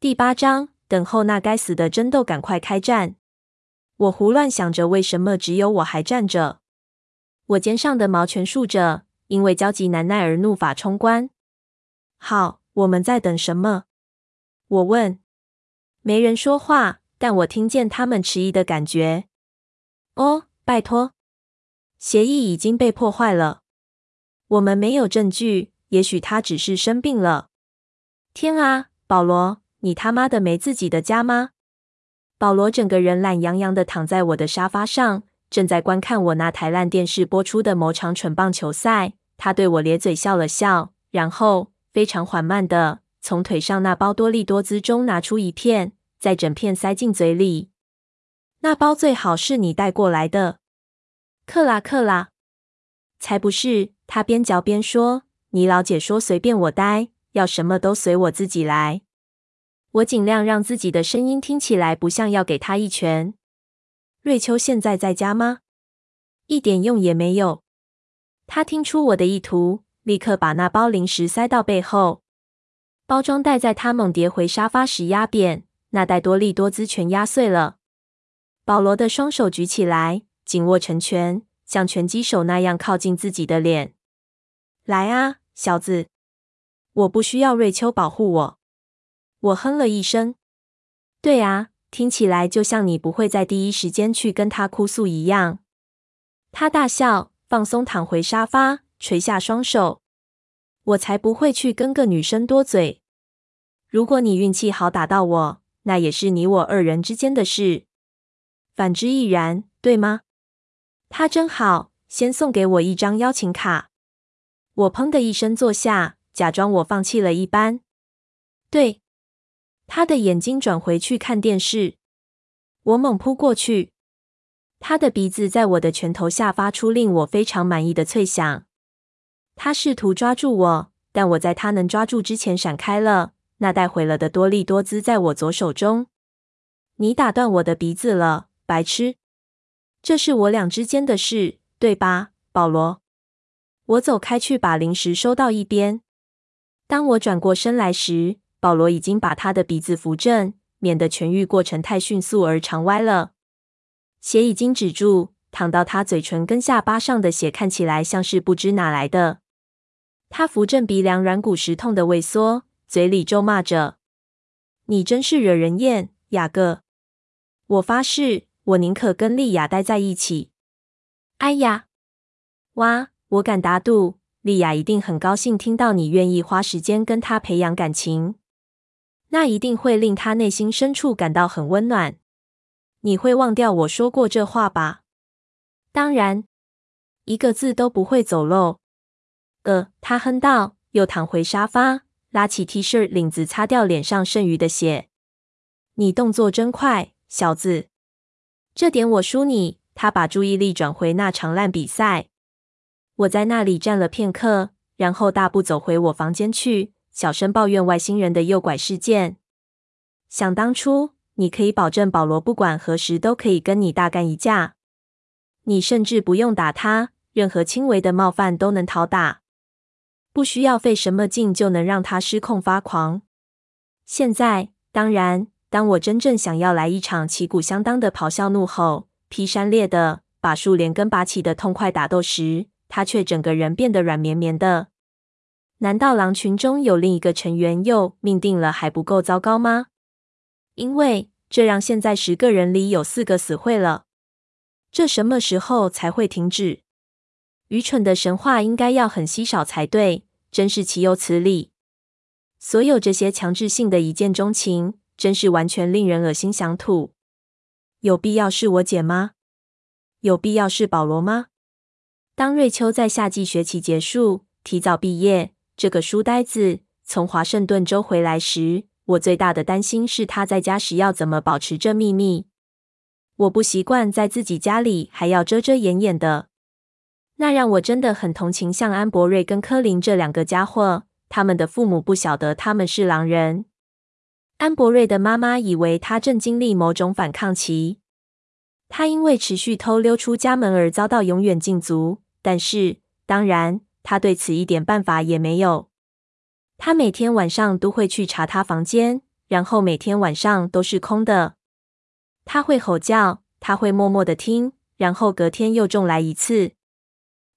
第八章，等候那该死的争斗赶快开战。我胡乱想着，为什么只有我还站着？我肩上的毛全竖着，因为焦急难耐而怒发冲冠。好，我们在等什么？我问。没人说话，但我听见他们迟疑的感觉。哦，拜托，协议已经被破坏了。我们没有证据，也许他只是生病了。天啊，保罗！你他妈的没自己的家吗？保罗整个人懒洋洋的躺在我的沙发上，正在观看我那台烂电视播出的某场蠢棒球赛。他对我咧嘴笑了笑，然后非常缓慢的从腿上那包多利多滋中拿出一片，再整片塞进嘴里。那包最好是你带过来的，克拉克拉。才不是！他边嚼边说：“你老姐说随便我待，要什么都随我自己来。”我尽量让自己的声音听起来不像要给他一拳。瑞秋现在在家吗？一点用也没有。他听出我的意图，立刻把那包零食塞到背后。包装袋在他猛跌回沙发时压扁，那袋多利多滋全压碎了。保罗的双手举起来，紧握成拳，像拳击手那样靠近自己的脸。来啊，小子！我不需要瑞秋保护我。我哼了一声。对啊，听起来就像你不会在第一时间去跟他哭诉一样。他大笑，放松躺回沙发，垂下双手。我才不会去跟个女生多嘴。如果你运气好打到我，那也是你我二人之间的事。反之亦然，对吗？他真好，先送给我一张邀请卡。我砰的一声坐下，假装我放弃了一般。对。他的眼睛转回去看电视，我猛扑过去，他的鼻子在我的拳头下发出令我非常满意的脆响。他试图抓住我，但我在他能抓住之前闪开了。那带毁了的多利多滋在我左手中。你打断我的鼻子了，白痴！这是我俩之间的事，对吧，保罗？我走开去，把零食收到一边。当我转过身来时，保罗已经把他的鼻子扶正，免得痊愈过程太迅速而长歪了。血已经止住，淌到他嘴唇跟下巴上的血看起来像是不知哪来的。他扶正鼻梁，软骨时痛的萎缩，嘴里咒骂着：“你真是惹人厌，雅各！我发誓，我宁可跟莉亚待在一起。”哎呀，哇！我敢打赌，莉亚一定很高兴听到你愿意花时间跟她培养感情。那一定会令他内心深处感到很温暖。你会忘掉我说过这话吧？当然，一个字都不会走漏。呃，他哼道，又躺回沙发，拉起 T 恤领子，擦掉脸上剩余的血。你动作真快，小子。这点我输你。他把注意力转回那场烂比赛。我在那里站了片刻，然后大步走回我房间去。小声抱怨外星人的诱拐事件。想当初，你可以保证保罗不管何时都可以跟你大干一架，你甚至不用打他，任何轻微的冒犯都能讨打，不需要费什么劲就能让他失控发狂。现在，当然，当我真正想要来一场旗鼓相当的咆哮怒吼、劈山裂的把树连根拔起的痛快打斗时，他却整个人变得软绵绵的。难道狼群中有另一个成员又命定了还不够糟糕吗？因为这让现在十个人里有四个死会了。这什么时候才会停止？愚蠢的神话应该要很稀少才对，真是岂有此理！所有这些强制性的一见钟情，真是完全令人恶心想吐。有必要是我姐吗？有必要是保罗吗？当瑞秋在夏季学期结束，提早毕业。这个书呆子从华盛顿州回来时，我最大的担心是他在家时要怎么保持这秘密。我不习惯在自己家里还要遮遮掩掩的，那让我真的很同情像安博瑞跟柯林这两个家伙。他们的父母不晓得他们是狼人。安博瑞的妈妈以为他正经历某种反抗期，他因为持续偷溜出家门而遭到永远禁足。但是，当然。他对此一点办法也没有。他每天晚上都会去查他房间，然后每天晚上都是空的。他会吼叫，他会默默的听，然后隔天又重来一次。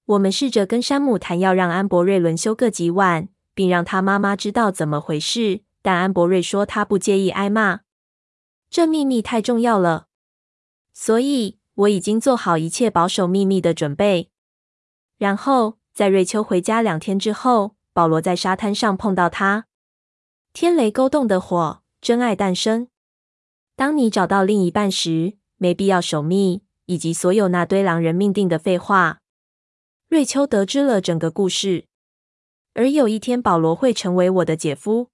我们试着跟山姆谈，要让安博瑞轮休个几晚，并让他妈妈知道怎么回事，但安博瑞说他不介意挨骂。这秘密太重要了，所以我已经做好一切保守秘密的准备。然后在瑞秋回家两天之后，保罗在沙滩上碰到他。天雷勾动的火，真爱诞生。当你找到另一半时，没必要守密，以及所有那堆狼人命定的废话。瑞秋得知了整个故事，而有一天保罗会成为我的姐夫。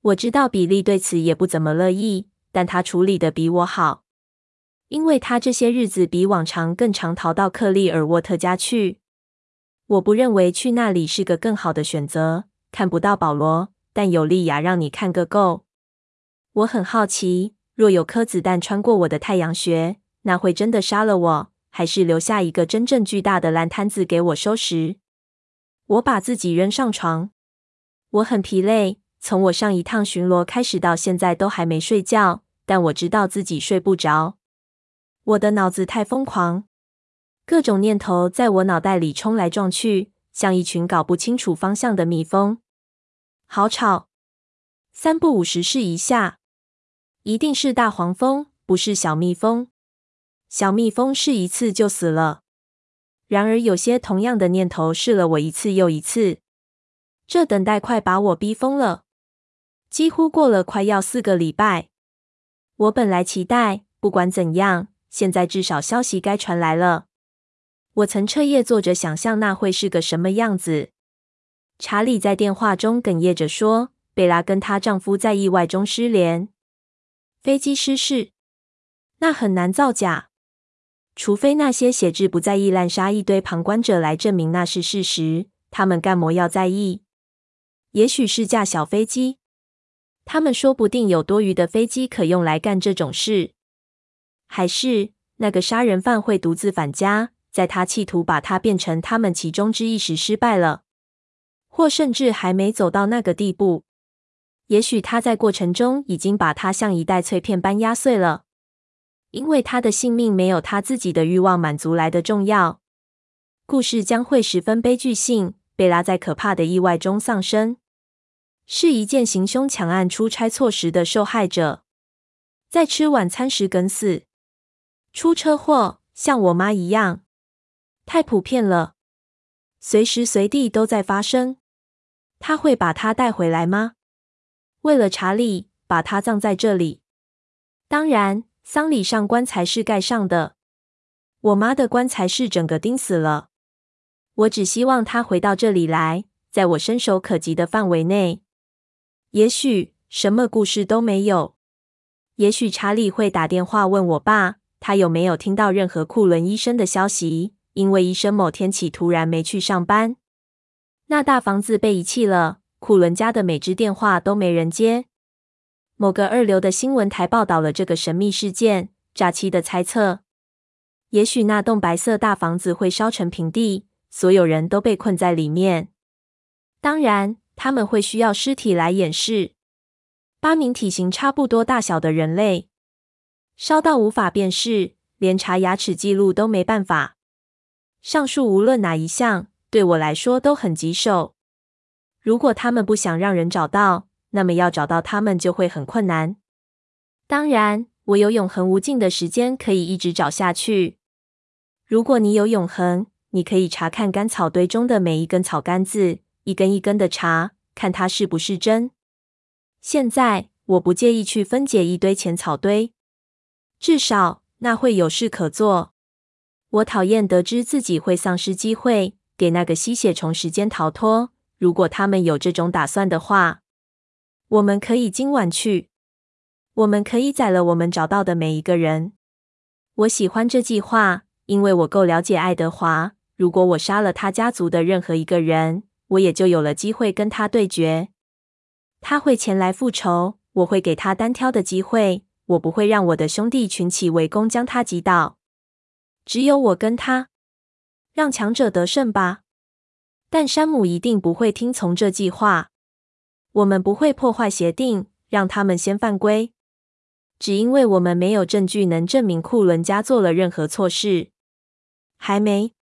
我知道比利对此也不怎么乐意，但他处理的比我好，因为他这些日子比往常更常逃到克利尔沃特家去。我不认为去那里是个更好的选择。看不到保罗，但有莉亚让你看个够。我很好奇，若有颗子弹穿过我的太阳穴，那会真的杀了我？还是留下一个真正巨大的烂摊子给我收拾。我把自己扔上床，我很疲累，从我上一趟巡逻开始到现在都还没睡觉，但我知道自己睡不着。我的脑子太疯狂，各种念头在我脑袋里冲来撞去，像一群搞不清楚方向的蜜蜂。好吵！三不五时试一下，一定是大黄蜂，不是小蜜蜂。小蜜蜂试一次就死了。然而，有些同样的念头试了我一次又一次，这等待快把我逼疯了。几乎过了快要四个礼拜。我本来期待，不管怎样，现在至少消息该传来了。我曾彻夜坐着想象那会是个什么样子。查理在电话中哽咽着说：“贝拉跟她丈夫在意外中失联，飞机失事，那很难造假。”除非那些写字不在意滥杀一堆旁观者来证明那是事实，他们干么要在意？也许是架小飞机，他们说不定有多余的飞机可用来干这种事。还是那个杀人犯会独自返家，在他企图把他变成他们其中之一时失败了，或甚至还没走到那个地步。也许他在过程中已经把他像一袋脆片般压碎了。因为他的性命没有他自己的欲望满足来的重要，故事将会十分悲剧性。贝拉在可怕的意外中丧生，是一件行凶抢案出差错时的受害者，在吃晚餐时梗死，出车祸，像我妈一样，太普遍了，随时随地都在发生。他会把她带回来吗？为了查理，把她葬在这里。当然。丧礼上棺材是盖上的，我妈的棺材是整个钉死了。我只希望她回到这里来，在我伸手可及的范围内。也许什么故事都没有。也许查理会打电话问我爸，他有没有听到任何库伦医生的消息，因为医生某天起突然没去上班。那大房子被遗弃了，库伦家的每只电话都没人接。某个二流的新闻台报道了这个神秘事件，诈欺的猜测。也许那栋白色大房子会烧成平地，所有人都被困在里面。当然，他们会需要尸体来掩饰。八名体型差不多大小的人类，烧到无法辨识，连查牙齿记录都没办法。上述无论哪一项，对我来说都很棘手。如果他们不想让人找到，那么要找到他们就会很困难。当然，我有永恒无尽的时间可以一直找下去。如果你有永恒，你可以查看干草堆中的每一根草杆子，一根一根的查，看它是不是真。现在，我不介意去分解一堆浅草堆，至少那会有事可做。我讨厌得知自己会丧失机会，给那个吸血虫时间逃脱。如果他们有这种打算的话。我们可以今晚去。我们可以宰了我们找到的每一个人。我喜欢这计划，因为我够了解爱德华。如果我杀了他家族的任何一个人，我也就有了机会跟他对决。他会前来复仇，我会给他单挑的机会。我不会让我的兄弟群起围攻将他击倒。只有我跟他，让强者得胜吧。但山姆一定不会听从这计划。我们不会破坏协定，让他们先犯规。只因为我们没有证据能证明库伦家做了任何错事。还没，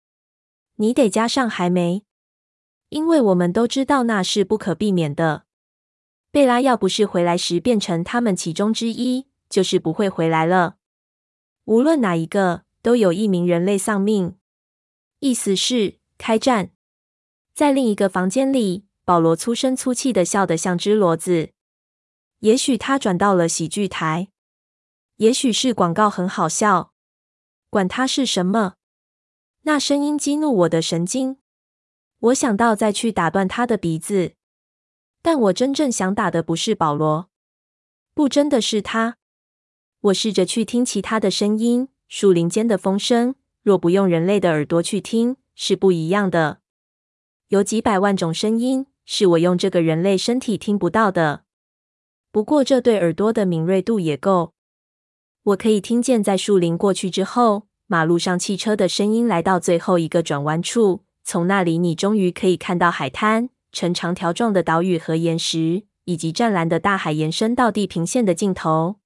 你得加上还没，因为我们都知道那是不可避免的。贝拉要不是回来时变成他们其中之一，就是不会回来了。无论哪一个，都有一名人类丧命。意思是开战。在另一个房间里，保罗粗声粗气的笑得像只骡子。也许他转到了喜剧台。也许是广告很好笑，管他是什么。那声音激怒我的神经，我想到再去打断他的鼻子。但我真正想打的不是保罗，不，真的是他。我试着去听其他的声音，树林间的风声，若不用人类的耳朵去听，是不一样的。有几百万种声音，是我用这个人类身体听不到的。不过这对耳朵的敏锐度也够。我可以听见，在树林过去之后，马路上汽车的声音来到最后一个转弯处。从那里，你终于可以看到海滩、呈长条状的岛屿和岩石，以及湛蓝的大海延伸到地平线的尽头。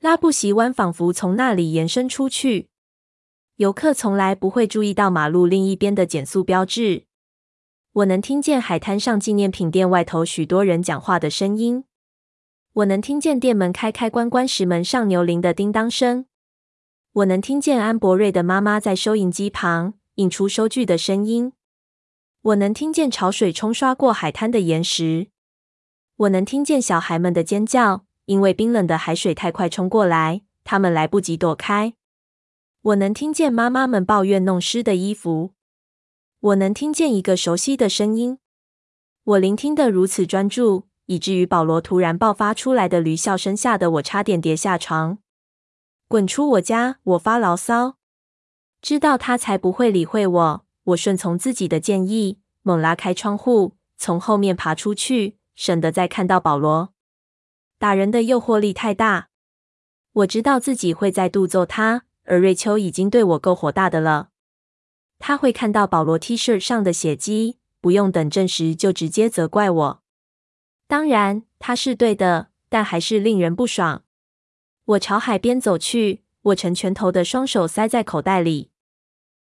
拉布席湾仿佛从那里延伸出去。游客从来不会注意到马路另一边的减速标志。我能听见海滩上纪念品店外头许多人讲话的声音。我能听见店门开开关关时门上牛铃的叮当声。我能听见安博瑞的妈妈在收银机旁引出收据的声音。我能听见潮水冲刷过海滩的岩石。我能听见小孩们的尖叫，因为冰冷的海水太快冲过来，他们来不及躲开。我能听见妈妈们抱怨弄湿的衣服。我能听见一个熟悉的声音。我聆听得如此专注。以至于保罗突然爆发出来的驴笑声吓得我差点跌下床。滚出我家！我发牢骚。知道他才不会理会我。我顺从自己的建议，猛拉开窗户，从后面爬出去，省得再看到保罗。打人的诱惑力太大。我知道自己会再度揍他，而瑞秋已经对我够火大的了。他会看到保罗 T 恤上的血迹，不用等证实就直接责怪我。当然，他是对的，但还是令人不爽。我朝海边走去，握成拳头的双手塞在口袋里。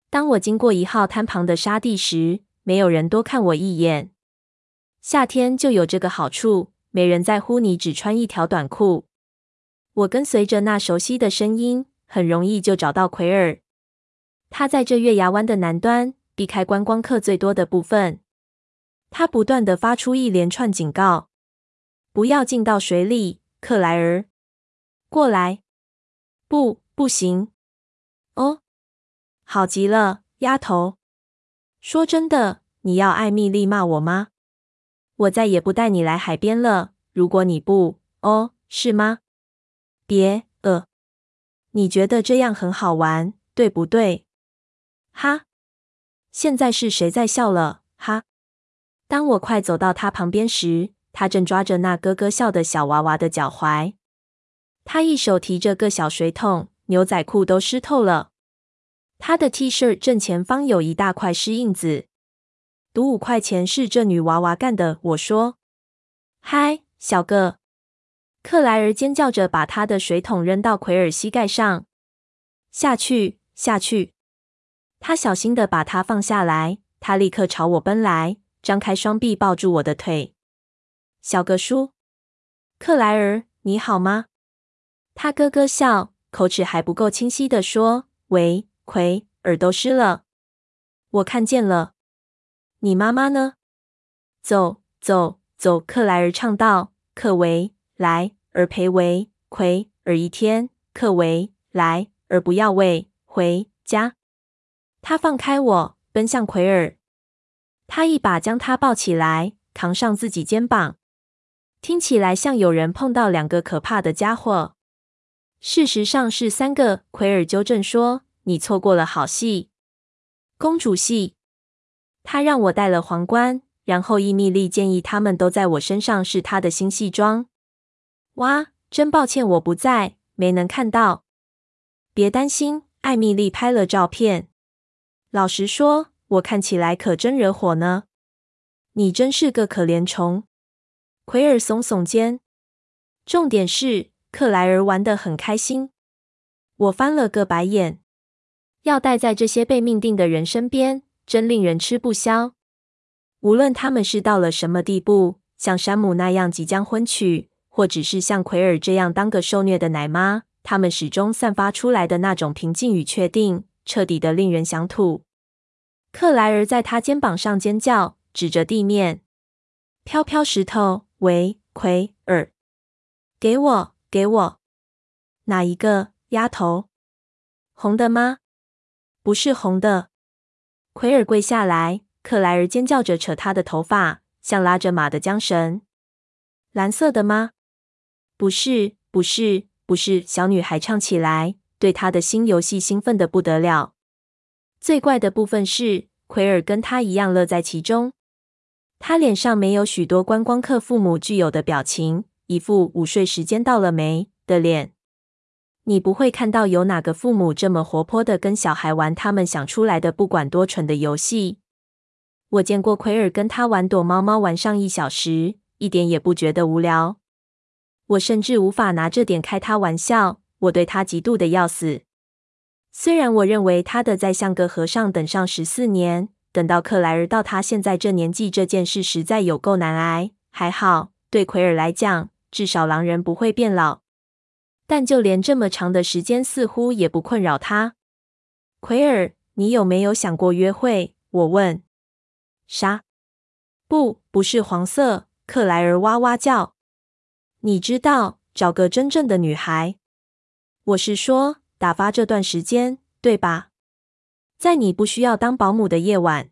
当我经过一号滩旁的沙地时，没有人多看我一眼。夏天就有这个好处，没人在乎你只穿一条短裤。我跟随着那熟悉的声音，很容易就找到奎尔。他在这月牙湾的南端，避开观光客最多的部分。他不断地发出一连串警告。不要进到水里，克莱尔。过来！不，不行。哦，好极了，丫头。说真的，你要艾蜜莉骂我吗？我再也不带你来海边了。如果你不……哦，是吗？别，呃，你觉得这样很好玩，对不对？哈，现在是谁在笑了？哈。当我快走到他旁边时，他正抓着那咯咯笑的小娃娃的脚踝，他一手提着个小水桶，牛仔裤都湿透了。他的 T 恤正前方有一大块湿印子。赌五块钱是这女娃娃干的，我说。嗨，小个！克莱尔尖叫着把他的水桶扔到奎尔膝盖上。下去，下去！他小心的把它放下来。他立刻朝我奔来，张开双臂抱住我的腿。小个叔，克莱尔，你好吗？他咯咯笑，口齿还不够清晰的说：“喂，奎尔，都湿了。”我看见了。你妈妈呢？走，走，走！克莱尔唱道：“克维莱尔陪维奎尔一天，克维莱尔不要喂回家。”他放开我，奔向奎尔。他一把将他抱起来，扛上自己肩膀。听起来像有人碰到两个可怕的家伙，事实上是三个。奎尔纠正说：“你错过了好戏，公主戏。”他让我戴了皇冠，然后伊蜜莉建议他们都在我身上是她的新戏装。哇，真抱歉我不在，没能看到。别担心，艾米丽拍了照片。老实说，我看起来可真惹火呢。你真是个可怜虫。奎尔耸耸肩，重点是，克莱尔玩得很开心。我翻了个白眼。要待在这些被命定的人身边，真令人吃不消。无论他们是到了什么地步，像山姆那样即将婚娶，或只是像奎尔这样当个受虐的奶妈，他们始终散发出来的那种平静与确定，彻底的令人想吐。克莱尔在他肩膀上尖叫，指着地面：“飘飘石头！喂，奎尔，给我，给我！哪一个，丫头？红的吗？不是红的。”奎尔跪下来，克莱尔尖叫着扯他的头发，像拉着马的缰绳。“蓝色的吗？不是，不是，不是。”小女孩唱起来，对她的新游戏兴奋的不得了。最怪的部分是，奎尔跟他一样乐在其中。他脸上没有许多观光客父母具有的表情，一副午睡时间到了没的脸。你不会看到有哪个父母这么活泼的跟小孩玩他们想出来的不管多蠢的游戏。我见过奎尔跟他玩躲猫猫玩上一小时，一点也不觉得无聊。我甚至无法拿这点开他玩笑，我对他嫉妒的要死。虽然我认为他的在像个和尚等上十四年，等到克莱尔到他现在这年纪这件事实在有够难挨，还好，对奎尔来讲，至少狼人不会变老。但就连这么长的时间，似乎也不困扰他。奎尔，你有没有想过约会？我问。啥？不，不是黄色。克莱尔哇哇叫。你知道，找个真正的女孩。我是说。打发这段时间，对吧？在你不需要当保姆的夜晚，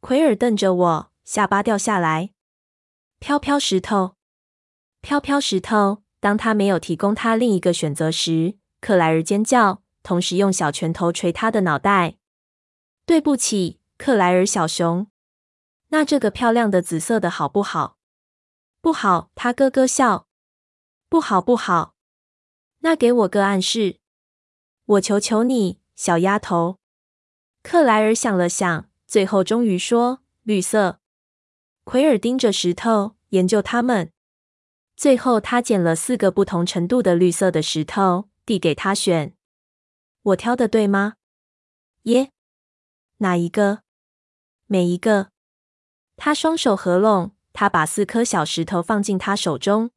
奎尔瞪着我，下巴掉下来。飘飘石头，飘飘石头。当他没有提供他另一个选择时，克莱尔尖叫，同时用小拳头捶他的脑袋。对不起，克莱尔小熊。那这个漂亮的紫色的好不好？不好，他咯咯笑。不好，不好。那给我个暗示。我求求你，小丫头。克莱尔想了想，最后终于说：“绿色。”奎尔盯着石头，研究他们。最后，他捡了四个不同程度的绿色的石头，递给他选。我挑的对吗？耶？哪一个？每一个。他双手合拢，他把四颗小石头放进他手中。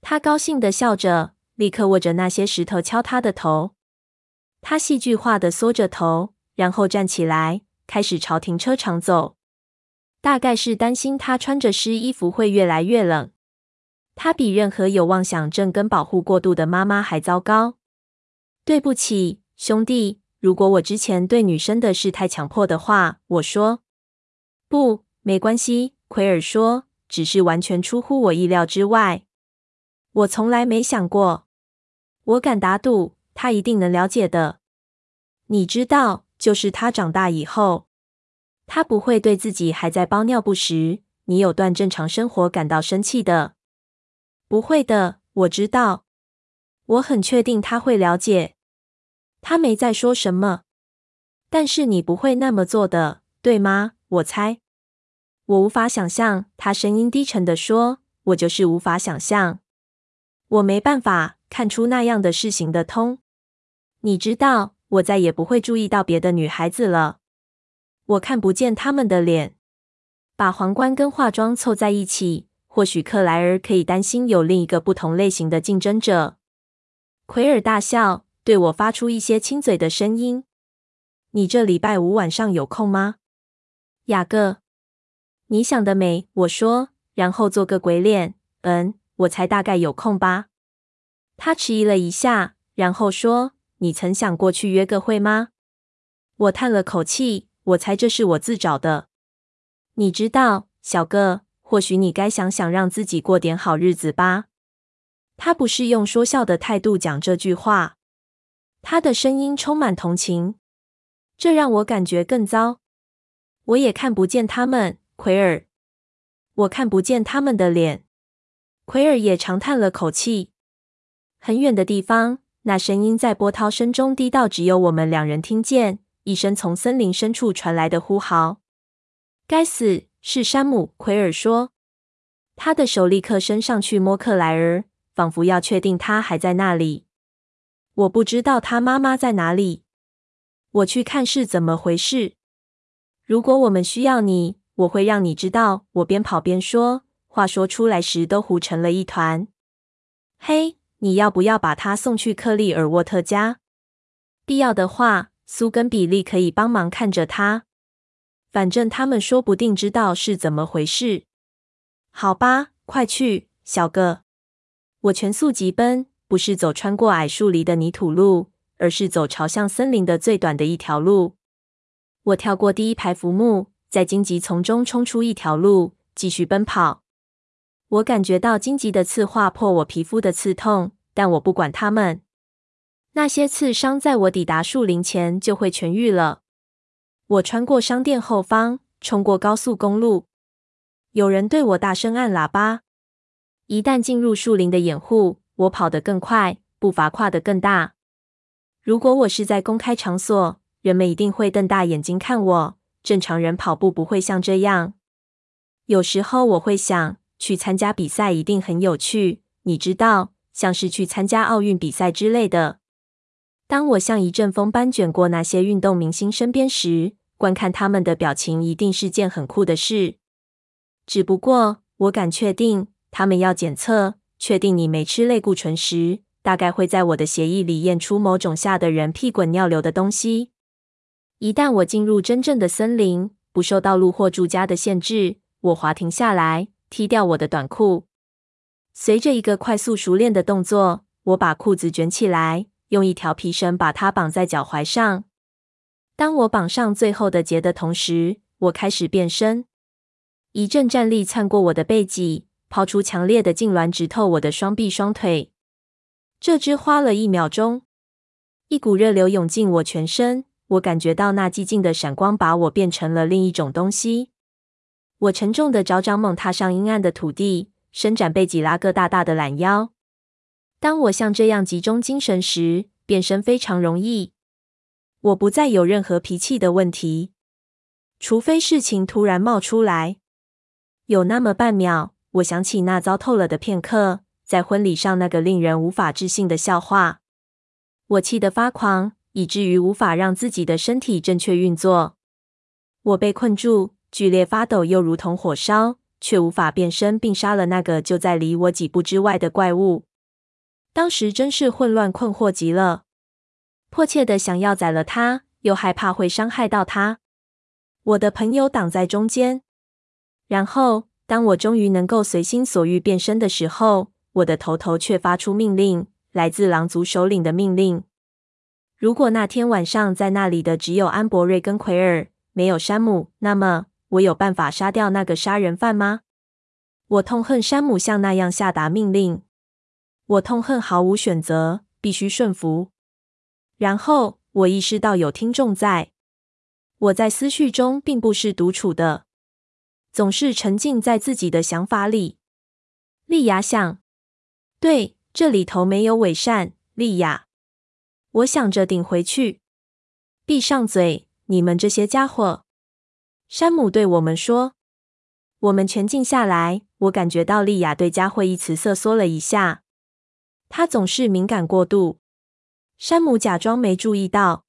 他高兴的笑着，立刻握着那些石头敲他的头。他戏剧化的缩着头，然后站起来，开始朝停车场走。大概是担心他穿着湿衣服会越来越冷。他比任何有妄想症跟保护过度的妈妈还糟糕。对不起，兄弟，如果我之前对女生的事太强迫的话，我说。不，没关系，奎尔说，只是完全出乎我意料之外。我从来没想过。我敢打赌。他一定能了解的。你知道，就是他长大以后，他不会对自己还在包尿布时你有段正常生活感到生气的。不会的，我知道，我很确定他会了解。他没在说什么，但是你不会那么做的，对吗？我猜。我无法想象，他声音低沉地说，我就是无法想象，我没办法看出那样的事行得通。你知道，我再也不会注意到别的女孩子了。我看不见她们的脸。把皇冠跟化妆凑在一起，或许克莱尔可以担心有另一个不同类型的竞争者。奎尔大笑，对我发出一些亲嘴的声音。你这礼拜五晚上有空吗，雅各？你想得美，我说，然后做个鬼脸。嗯，我猜大概有空吧。他迟疑了一下，然后说。你曾想过去约个会吗？我叹了口气，我猜这是我自找的。你知道，小个，或许你该想想让自己过点好日子吧。他不是用说笑的态度讲这句话，他的声音充满同情，这让我感觉更糟。我也看不见他们，奎尔，我看不见他们的脸。奎尔也长叹了口气，很远的地方。那声音在波涛声中低到只有我们两人听见，一声从森林深处传来的呼号。该死，是山姆！奎尔说。他的手立刻伸上去摸克莱尔，仿佛要确定他还在那里。我不知道他妈妈在哪里。我去看是怎么回事。如果我们需要你，我会让你知道。我边跑边说，话说出来时都糊成了一团。嘿，你要不要把他送去克利尔沃特家？必要的话，苏跟比利可以帮忙看着他。反正他们说不定知道是怎么回事。好吧，快去，小个。我全速疾奔，不是走穿过矮树林的泥土路，而是走朝向森林的最短的一条路。我跳过第一排浮木，在荆棘丛中冲出一条路，继续奔跑。我感觉到荆棘的刺划破我皮肤的刺痛，但我不管它们。那些刺伤在我抵达树林前就会痊愈了。我穿过商店后方，冲过高速公路。有人对我大声按喇叭。一旦进入树林的掩护，我跑得更快，步伐跨得更大。如果我是在公开场所，人们一定会瞪大眼睛看我。正常人跑步不会像这样。有时候我会想，去参加比赛一定很有趣，你知道，像是去参加奥运比赛之类的。当我像一阵风般卷过那些运动明星身边时，观看他们的表情一定是件很酷的事。只不过，我敢确定，他们要检测，确定你没吃类固醇时，大概会在我的协议里验出某种吓得人屁滚尿流的东西。一旦我进入真正的森林，不受道路或住家的限制，我滑停下来，踢掉我的短裤。随着一个快速熟练的动作，我把裤子卷起来，用一条皮绳把它绑在脚踝上。当我绑上最后的结的同时，我开始变身。一阵战栗窜过我的背脊，抛出强烈的痉挛，直透我的双臂双腿。这只花了一秒钟，一股热流涌进我全身。我感觉到那寂静的闪光把我变成了另一种东西。我沉重的脚掌猛踏上阴暗的土地，伸展背脊，拉个大大的懒腰。当我像这样集中精神时，变身非常容易。我不再有任何脾气的问题，除非事情突然冒出来。有那么半秒，我想起那糟透了的片刻，在婚礼上那个令人无法置信的笑话。我气得发狂。以至于无法让自己的身体正确运作。我被困住，剧烈发抖，又如同火烧，却无法变身并杀了那个就在离我几步之外的怪物。当时真是混乱困惑极了，迫切的想要宰了他，又害怕会伤害到他。我的朋友挡在中间。然后，当我终于能够随心所欲变身的时候，我的头头却发出命令，来自狼族首领的命令。如果那天晚上在那里的只有安博瑞跟奎尔，没有山姆，那么我有办法杀掉那个杀人犯吗？我痛恨山姆像那样下达命令，我痛恨毫无选择，必须顺服。然后我意识到有听众在，我在思绪中并不是独处的，总是沉浸在自己的想法里。莉亚想，对，这里头没有伪善，莉亚。我想着顶回去，闭上嘴，你们这些家伙！山姆对我们说。我们全静下来。我感觉到莉亚对佳慧一词瑟缩了一下。他总是敏感过度。山姆假装没注意到。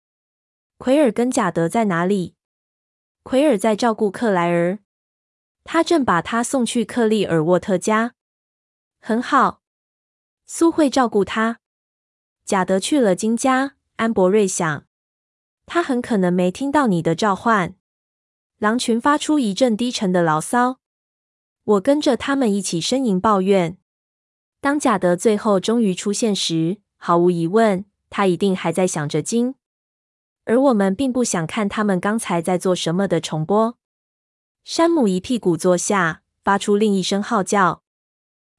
奎尔跟贾德在哪里？奎尔在照顾克莱尔，他正把他送去克利尔沃特家。很好，苏会照顾他。贾德去了金家，安博瑞想，他很可能没听到你的召唤。狼群发出一阵低沉的牢骚，我跟着他们一起呻吟抱怨。当贾德最后终于出现时，毫无疑问，他一定还在想着金，而我们并不想看他们刚才在做什么的重播。山姆一屁股坐下，发出另一声号叫，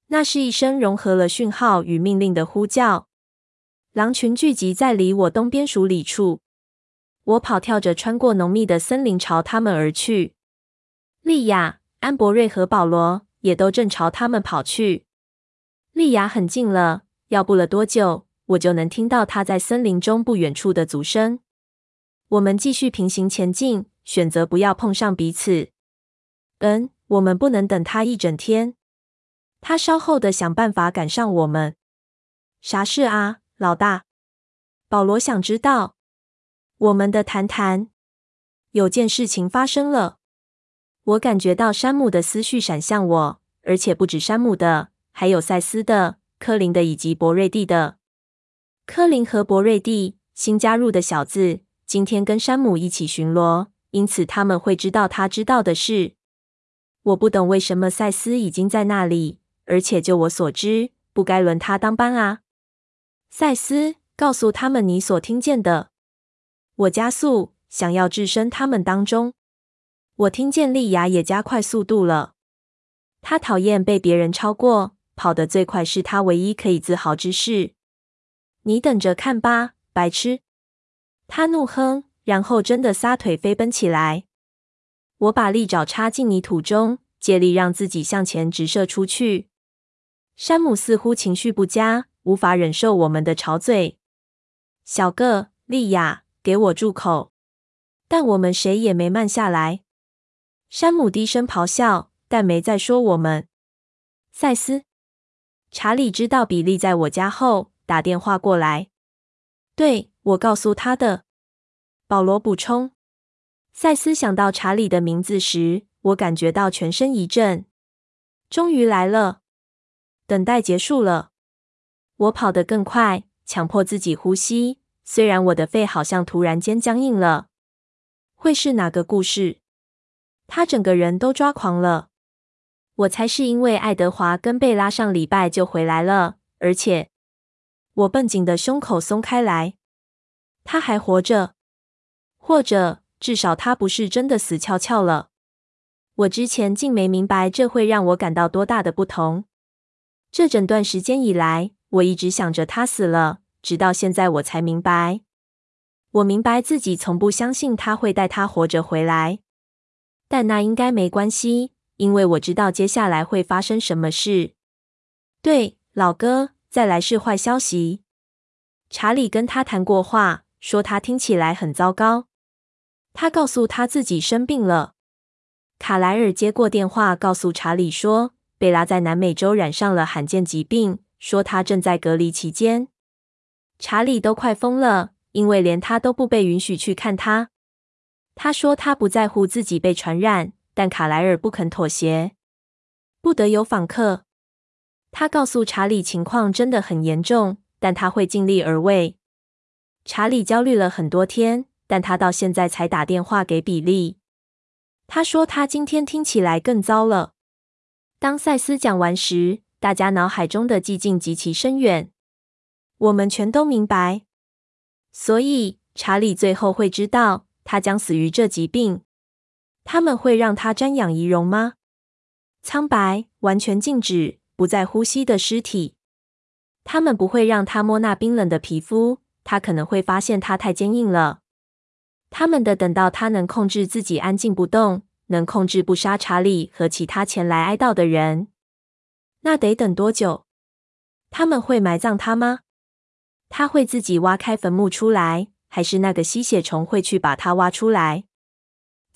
那是一声融合了讯号与命令的呼叫。狼群聚集在离我东边数里处，我跑跳着穿过浓密的森林，朝他们而去。莉亚、安博瑞和保罗也都正朝他们跑去。莉亚很近了，要不了多久，我就能听到她在森林中不远处的足声。我们继续平行前进，选择不要碰上彼此。嗯，我们不能等他一整天。他稍后的想办法赶上我们。啥事啊，老大？保罗想知道。我们的谈谈，有件事情发生了。我感觉到山姆的思绪闪向我，而且不止山姆的，还有赛斯的、科林的以及博瑞蒂的。科林和博瑞蒂，新加入的小子，今天跟山姆一起巡逻，因此他们会知道他知道的事。我不懂为什么赛斯已经在那里，而且就我所知，不该轮他当班啊。赛斯，告诉他们你所听见的。我加速，想要置身他们当中。我听见莉亚也加快速度了。他讨厌被别人超过，跑得最快是他唯一可以自豪之事。你等着看吧，白痴！他怒哼，然后真的撒腿飞奔起来。我把利爪插进泥土中，借力让自己向前直射出去。山姆似乎情绪不佳，无法忍受我们的吵嘴。小个，利亚。给我住口！但我们谁也没慢下来。山姆低声咆哮，但没再说我们。赛斯，查理知道比利在我家后，打电话过来。对，我告诉他的。保罗补充。赛斯想到查理的名字时，我感觉到全身一震。终于来了，等待结束了。我跑得更快，强迫自己呼吸。虽然我的肺好像突然间僵硬了，会是哪个故事？他整个人都抓狂了。我猜是因为爱德华跟贝拉上礼拜就回来了，而且我绷紧的胸口松开来。他还活着，或者至少他不是真的死翘翘了。我之前竟没明白这会让我感到多大的不同。这整段时间以来，我一直想着他死了。直到现在，我才明白。我明白自己从不相信他会带他活着回来，但那应该没关系，因为我知道接下来会发生什么事。对，老哥，再来是坏消息。查理跟他谈过话，说他听起来很糟糕。他告诉他自己生病了。卡莱尔接过电话，告诉查理说，贝拉在南美洲染上了罕见疾病，说他正在隔离期间。查理都快疯了，因为连他都不被允许去看他。他说他不在乎自己被传染，但卡莱尔不肯妥协，不得有访客。他告诉查理情况真的很严重，但他会尽力而为。查理焦虑了很多天，但他到现在才打电话给比利。他说他今天听起来更糟了。当赛斯讲完时，大家脑海中的寂静极其深远。我们全都明白，所以查理最后会知道他将死于这疾病。他们会让他瞻仰遗容吗？苍白、完全静止、不再呼吸的尸体。他们不会让他摸那冰冷的皮肤，他可能会发现它太坚硬了。他们得等到他能控制自己安静不动，能控制不杀查理和其他前来哀悼的人。那得等多久？他们会埋葬他吗？他会自己挖开坟墓出来，还是那个吸血虫会去把它挖出来？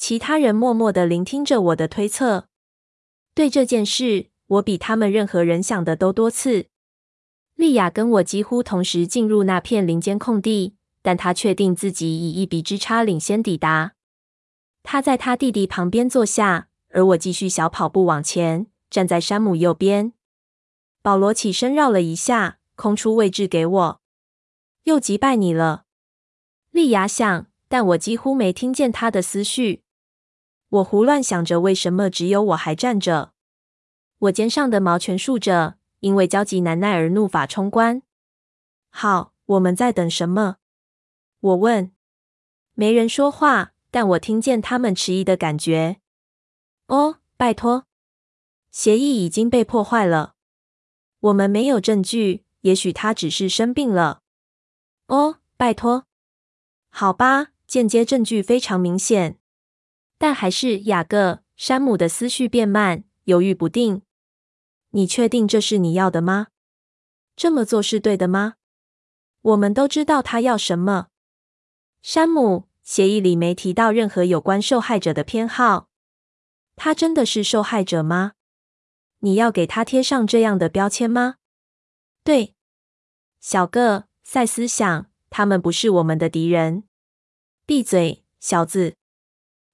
其他人默默的聆听着我的推测。对这件事，我比他们任何人想的都多次。莉亚跟我几乎同时进入那片林间空地，但她确定自己以一笔之差领先抵达。她在她弟弟旁边坐下，而我继续小跑步往前，站在山姆右边。保罗起身绕了一下，空出位置给我。又击败你了，莉亚想，但我几乎没听见她的思绪。我胡乱想着，为什么只有我还站着？我肩上的毛全竖着，因为焦急难耐而怒发冲冠。好，我们在等什么？我问。没人说话，但我听见他们迟疑的感觉。哦，拜托，协议已经被破坏了。我们没有证据，也许他只是生病了。哦，拜托，好吧，间接证据非常明显，但还是雅各。山姆的思绪变慢，犹豫不定。你确定这是你要的吗？这么做是对的吗？我们都知道他要什么。山姆，协议里没提到任何有关受害者的偏好。他真的是受害者吗？你要给他贴上这样的标签吗？对，小个，赛斯想，他们不是我们的敌人。闭嘴，小子！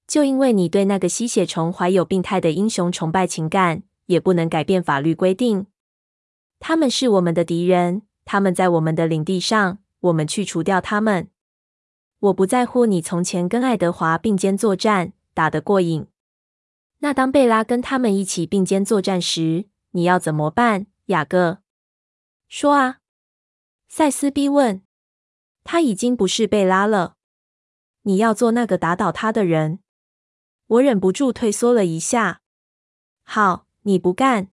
就因为你对那个吸血虫怀有病态的英雄崇拜情感，也不能改变法律规定。他们是我们的敌人，他们在我们的领地上，我们去除掉他们。我不在乎你从前跟爱德华并肩作战，打得过瘾。那当贝拉跟他们一起并肩作战时，你要怎么办，雅各？说啊，赛斯逼问。他已经不是贝拉了。你要做那个打倒他的人。我忍不住退缩了一下。好，你不干，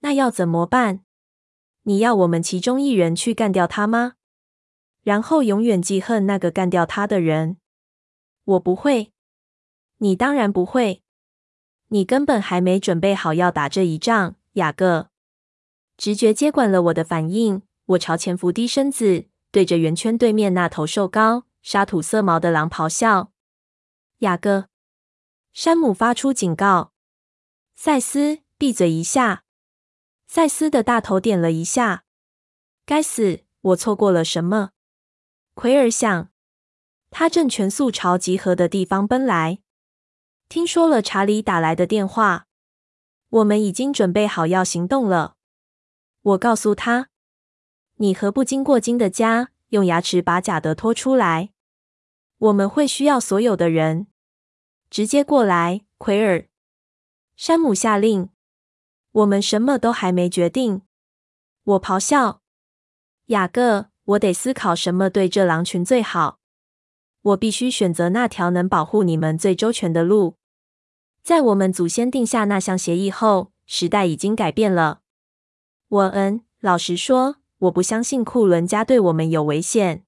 那要怎么办？你要我们其中一人去干掉他吗？然后永远记恨那个干掉他的人？我不会。你当然不会。你根本还没准备好要打这一仗，雅各。直觉接管了我的反应，我朝前伏低身子，对着圆圈对面那头瘦高、沙土色毛的狼咆哮。雅各，山姆发出警告。赛斯，闭嘴一下。赛斯的大头点了一下。该死，我错过了什么？奎尔想，他正全速朝集合的地方奔来。听说了查理打来的电话，我们已经准备好要行动了。我告诉他：“你和不经过金的家，用牙齿把贾德拖出来。我们会需要所有的人，直接过来。”奎尔，山姆下令：“我们什么都还没决定。”我咆哮：“雅各，我得思考什么对这狼群最好。”我必须选择那条能保护你们最周全的路。在我们祖先定下那项协议后，时代已经改变了。我嗯，老实说，我不相信库伦家对我们有危险。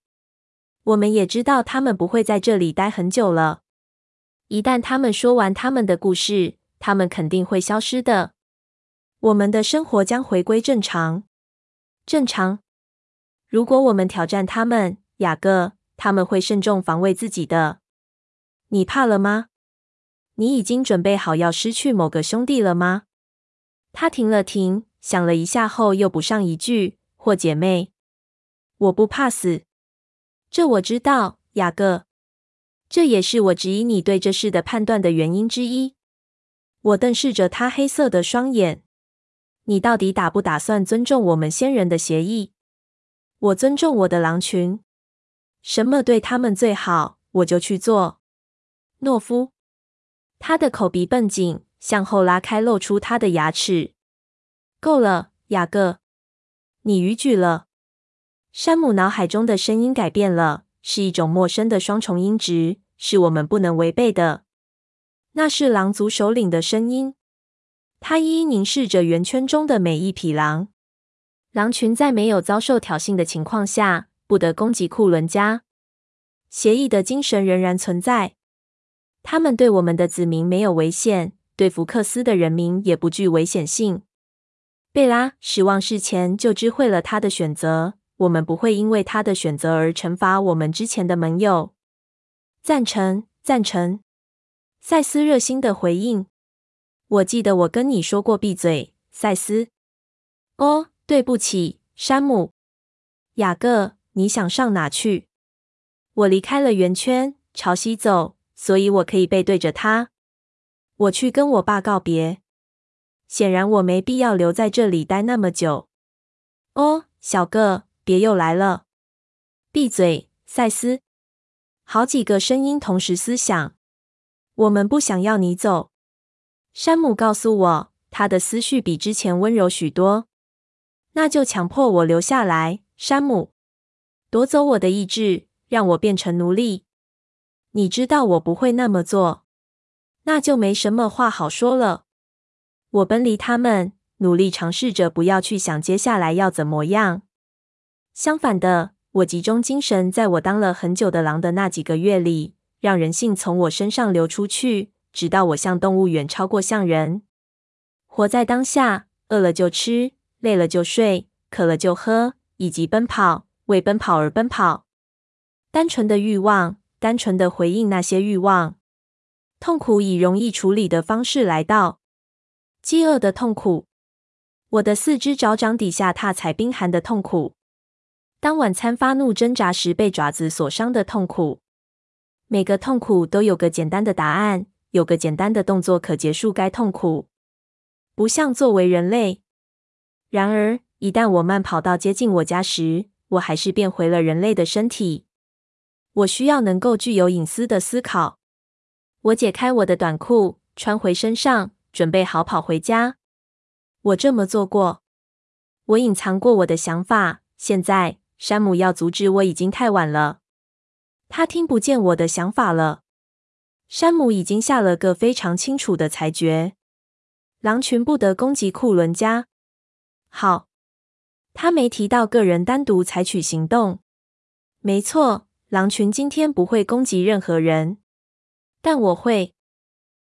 我们也知道他们不会在这里待很久了。一旦他们说完他们的故事，他们肯定会消失的。我们的生活将回归正常。正常。如果我们挑战他们，雅各。他们会慎重防卫自己的。你怕了吗？你已经准备好要失去某个兄弟了吗？他停了停，想了一下后又补上一句：“或姐妹。”我不怕死，这我知道，雅各。这也是我质疑你对这事的判断的原因之一。我瞪视着他黑色的双眼。你到底打不打算尊重我们先人的协议？我尊重我的狼群。什么对他们最好，我就去做。懦夫，他的口鼻绷紧，向后拉开，露出他的牙齿。够了，雅各，你逾矩了。山姆脑海中的声音改变了，是一种陌生的双重音质，是我们不能违背的。那是狼族首领的声音。他一一凝视着圆圈中的每一匹狼。狼群在没有遭受挑衅的情况下，不得攻击库伦家。协议的精神仍然存在。他们对我们的子民没有危险，对福克斯的人民也不具危险性。贝拉失望事前就知会了他的选择，我们不会因为他的选择而惩罚我们之前的盟友。赞成，赞成。赛斯热心的回应。我记得我跟你说过闭嘴，赛斯。哦，对不起，山姆。雅各。你想上哪去？我离开了圆圈，朝西走，所以我可以背对着他。我去跟我爸告别。显然我没必要留在这里待那么久。哦，小个，别又来了。闭嘴，赛斯。好几个声音同时思想。我们不想要你走。山姆告诉我，他的思绪比之前温柔许多。那就强迫我留下来，山姆。夺走我的意志，让我变成奴隶。你知道我不会那么做，那就没什么话好说了。我奔离他们，努力尝试着不要去想接下来要怎么样。相反的，我集中精神，在我当了很久的狼的那几个月里，让人性从我身上流出去，直到我像动物远超过像人。活在当下，饿了就吃，累了就睡，渴了就喝，以及奔跑。为奔跑而奔跑，单纯的欲望，单纯的回应那些欲望。痛苦以容易处理的方式来到，饥饿的痛苦，我的四肢爪掌底下踏踩冰寒的痛苦，当晚餐发怒挣扎时被爪子所伤的痛苦。每个痛苦都有个简单的答案，有个简单的动作可结束该痛苦。不像作为人类。然而，一旦我慢跑到接近我家时，我还是变回了人类的身体。我需要能够具有隐私的思考。我解开我的短裤，穿回身上，准备好跑回家。我这么做过。我隐藏过我的想法。现在，山姆要阻止我已经太晚了。他听不见我的想法了。山姆已经下了个非常清楚的裁决：狼群不得攻击库伦家。好，他没提到个人单独采取行动。没错，狼群今天不会攻击任何人，但我会。